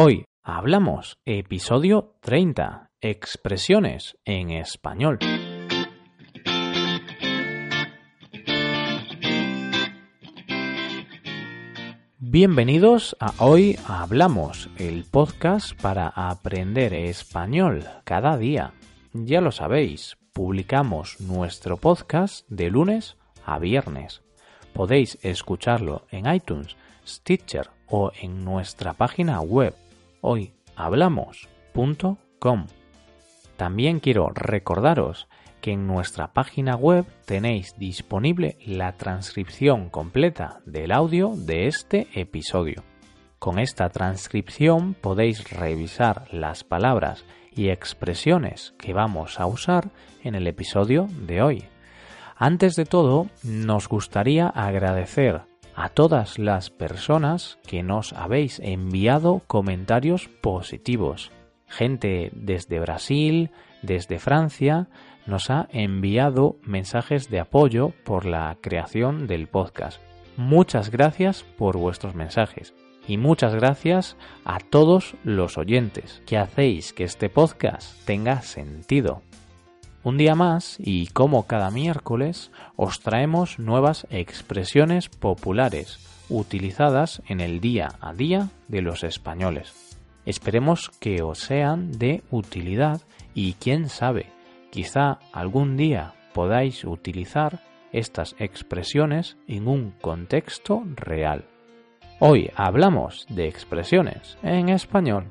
Hoy hablamos episodio 30, expresiones en español. Bienvenidos a Hoy Hablamos, el podcast para aprender español cada día. Ya lo sabéis, publicamos nuestro podcast de lunes a viernes. Podéis escucharlo en iTunes, Stitcher o en nuestra página web hoyhablamos.com. También quiero recordaros que en nuestra página web tenéis disponible la transcripción completa del audio de este episodio. Con esta transcripción podéis revisar las palabras y expresiones que vamos a usar en el episodio de hoy. Antes de todo, nos gustaría agradecer a todas las personas que nos habéis enviado comentarios positivos. Gente desde Brasil, desde Francia, nos ha enviado mensajes de apoyo por la creación del podcast. Muchas gracias por vuestros mensajes y muchas gracias a todos los oyentes que hacéis que este podcast tenga sentido. Un día más y como cada miércoles os traemos nuevas expresiones populares utilizadas en el día a día de los españoles. Esperemos que os sean de utilidad y quién sabe, quizá algún día podáis utilizar estas expresiones en un contexto real. Hoy hablamos de expresiones en español.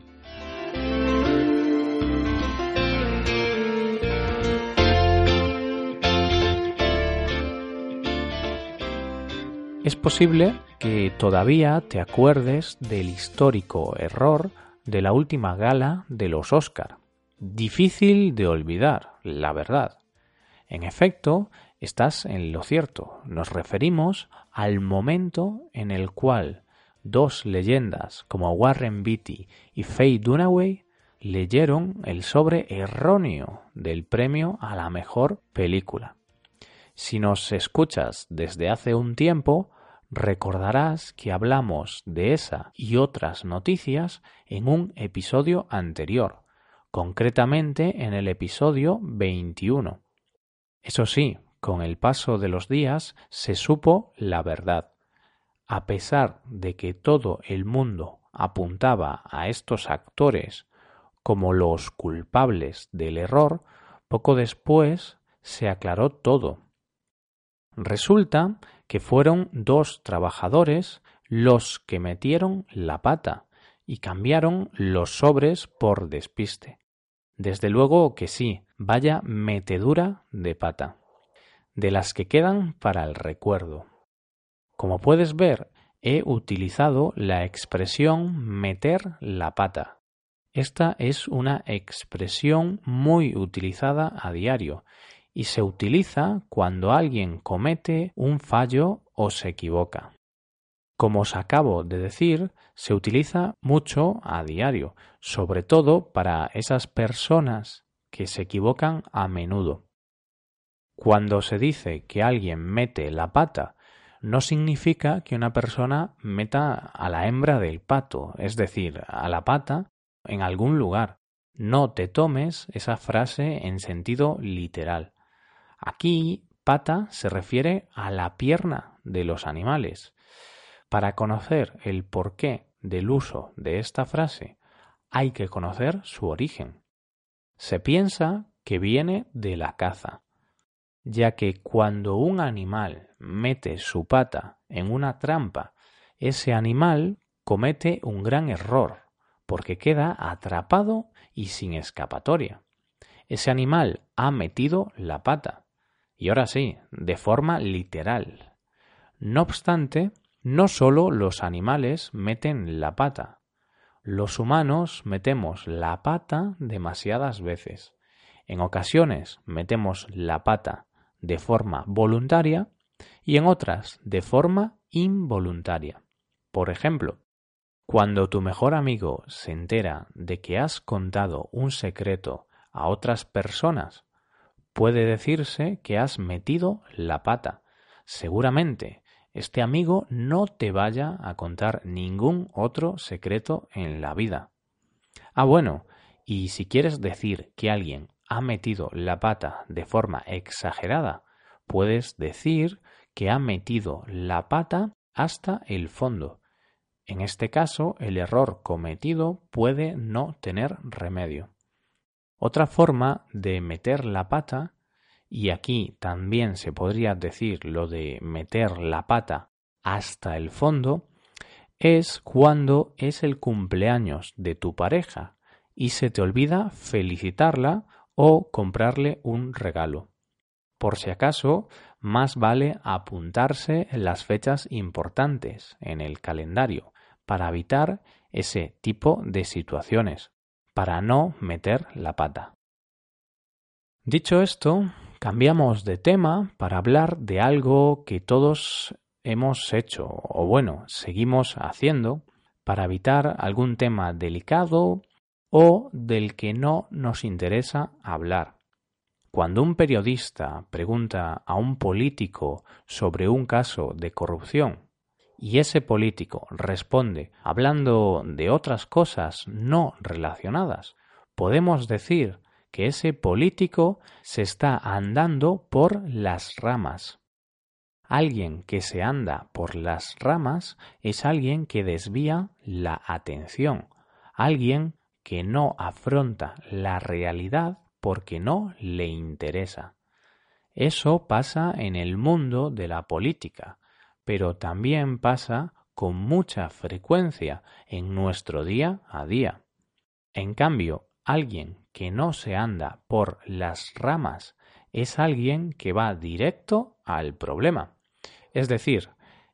Es posible que todavía te acuerdes del histórico error de la última gala de los Oscar. Difícil de olvidar, la verdad. En efecto, estás en lo cierto. Nos referimos al momento en el cual dos leyendas como Warren Beatty y Faye Dunaway leyeron el sobre erróneo del premio a la mejor película. Si nos escuchas desde hace un tiempo, Recordarás que hablamos de esa y otras noticias en un episodio anterior, concretamente en el episodio 21. Eso sí, con el paso de los días se supo la verdad. A pesar de que todo el mundo apuntaba a estos actores como los culpables del error, poco después se aclaró todo. Resulta que fueron dos trabajadores los que metieron la pata y cambiaron los sobres por despiste. Desde luego que sí, vaya metedura de pata, de las que quedan para el recuerdo. Como puedes ver, he utilizado la expresión meter la pata. Esta es una expresión muy utilizada a diario y se utiliza cuando alguien comete un fallo o se equivoca. Como os acabo de decir, se utiliza mucho a diario, sobre todo para esas personas que se equivocan a menudo. Cuando se dice que alguien mete la pata, no significa que una persona meta a la hembra del pato, es decir, a la pata en algún lugar. No te tomes esa frase en sentido literal. Aquí pata se refiere a la pierna de los animales. Para conocer el porqué del uso de esta frase hay que conocer su origen. Se piensa que viene de la caza, ya que cuando un animal mete su pata en una trampa, ese animal comete un gran error, porque queda atrapado y sin escapatoria. Ese animal ha metido la pata, y ahora sí, de forma literal. No obstante, no solo los animales meten la pata. Los humanos metemos la pata demasiadas veces. En ocasiones metemos la pata de forma voluntaria y en otras de forma involuntaria. Por ejemplo, cuando tu mejor amigo se entera de que has contado un secreto a otras personas puede decirse que has metido la pata. Seguramente este amigo no te vaya a contar ningún otro secreto en la vida. Ah, bueno, y si quieres decir que alguien ha metido la pata de forma exagerada, puedes decir que ha metido la pata hasta el fondo. En este caso, el error cometido puede no tener remedio. Otra forma de meter la pata, y aquí también se podría decir lo de meter la pata hasta el fondo, es cuando es el cumpleaños de tu pareja y se te olvida felicitarla o comprarle un regalo. Por si acaso, más vale apuntarse las fechas importantes en el calendario para evitar ese tipo de situaciones, para no meter la pata. Dicho esto, cambiamos de tema para hablar de algo que todos hemos hecho o bueno, seguimos haciendo para evitar algún tema delicado o del que no nos interesa hablar. Cuando un periodista pregunta a un político sobre un caso de corrupción y ese político responde hablando de otras cosas no relacionadas, podemos decir que ese político se está andando por las ramas. Alguien que se anda por las ramas es alguien que desvía la atención, alguien que no afronta la realidad porque no le interesa. Eso pasa en el mundo de la política, pero también pasa con mucha frecuencia en nuestro día a día. En cambio, alguien que no se anda por las ramas es alguien que va directo al problema. Es decir,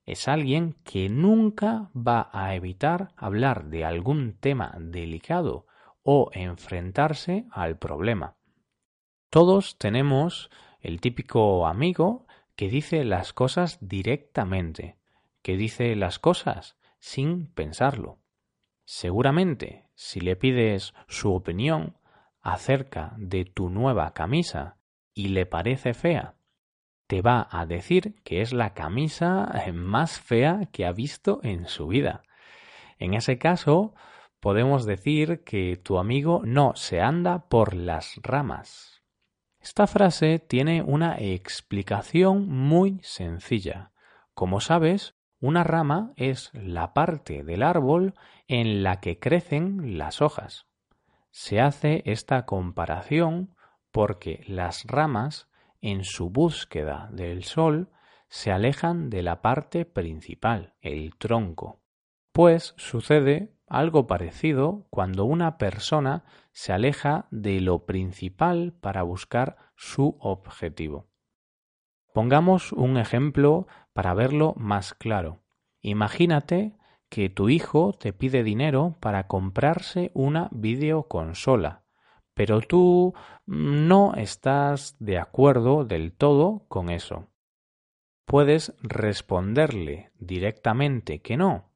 es alguien que nunca va a evitar hablar de algún tema delicado o enfrentarse al problema. Todos tenemos el típico amigo que dice las cosas directamente, que dice las cosas sin pensarlo. Seguramente, si le pides su opinión acerca de tu nueva camisa y le parece fea, te va a decir que es la camisa eh, más fea que ha visto en su vida. En ese caso, podemos decir que tu amigo no se anda por las ramas. Esta frase tiene una explicación muy sencilla. Como sabes, una rama es la parte del árbol en la que crecen las hojas. Se hace esta comparación porque las ramas en su búsqueda del sol, se alejan de la parte principal, el tronco. Pues sucede algo parecido cuando una persona se aleja de lo principal para buscar su objetivo. Pongamos un ejemplo para verlo más claro. Imagínate que tu hijo te pide dinero para comprarse una videoconsola pero tú no estás de acuerdo del todo con eso. Puedes responderle directamente que no,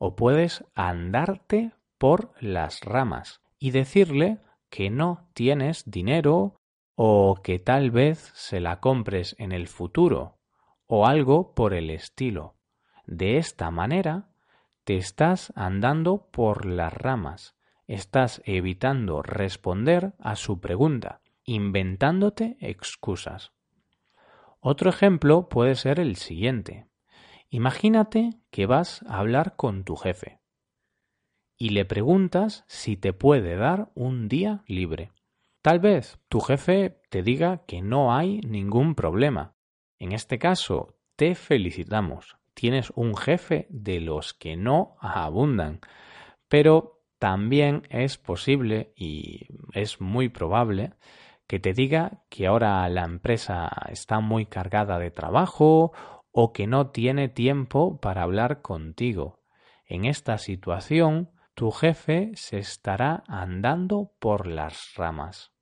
o puedes andarte por las ramas y decirle que no tienes dinero o que tal vez se la compres en el futuro o algo por el estilo. De esta manera te estás andando por las ramas estás evitando responder a su pregunta, inventándote excusas. Otro ejemplo puede ser el siguiente. Imagínate que vas a hablar con tu jefe y le preguntas si te puede dar un día libre. Tal vez tu jefe te diga que no hay ningún problema. En este caso, te felicitamos. Tienes un jefe de los que no abundan. Pero también es posible y es muy probable que te diga que ahora la empresa está muy cargada de trabajo o que no tiene tiempo para hablar contigo. En esta situación, tu jefe se estará andando por las ramas.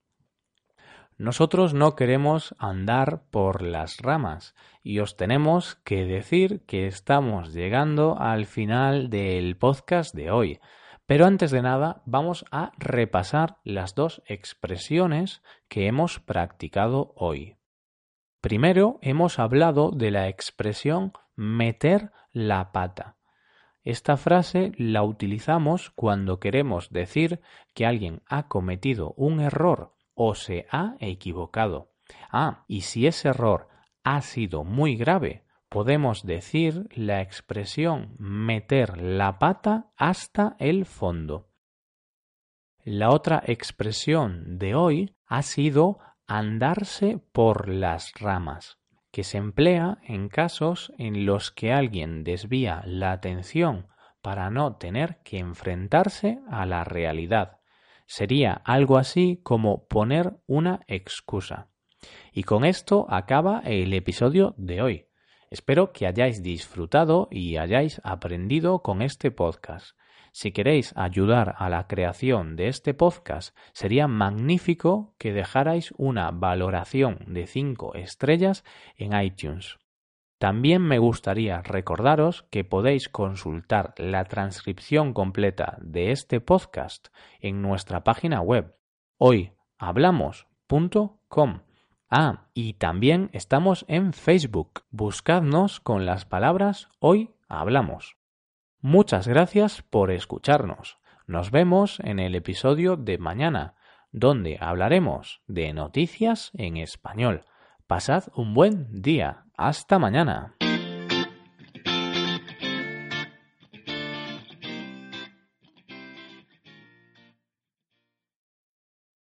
Nosotros no queremos andar por las ramas y os tenemos que decir que estamos llegando al final del podcast de hoy. Pero antes de nada, vamos a repasar las dos expresiones que hemos practicado hoy. Primero, hemos hablado de la expresión meter la pata. Esta frase la utilizamos cuando queremos decir que alguien ha cometido un error o se ha equivocado. Ah, y si ese error ha sido muy grave, podemos decir la expresión meter la pata hasta el fondo. La otra expresión de hoy ha sido andarse por las ramas, que se emplea en casos en los que alguien desvía la atención para no tener que enfrentarse a la realidad. Sería algo así como poner una excusa. Y con esto acaba el episodio de hoy. Espero que hayáis disfrutado y hayáis aprendido con este podcast. Si queréis ayudar a la creación de este podcast, sería magnífico que dejarais una valoración de 5 estrellas en iTunes. También me gustaría recordaros que podéis consultar la transcripción completa de este podcast en nuestra página web hoyhablamos.com. Ah, y también estamos en Facebook. Buscadnos con las palabras Hoy Hablamos. Muchas gracias por escucharnos. Nos vemos en el episodio de mañana, donde hablaremos de noticias en español. Pasad un buen día. Hasta mañana.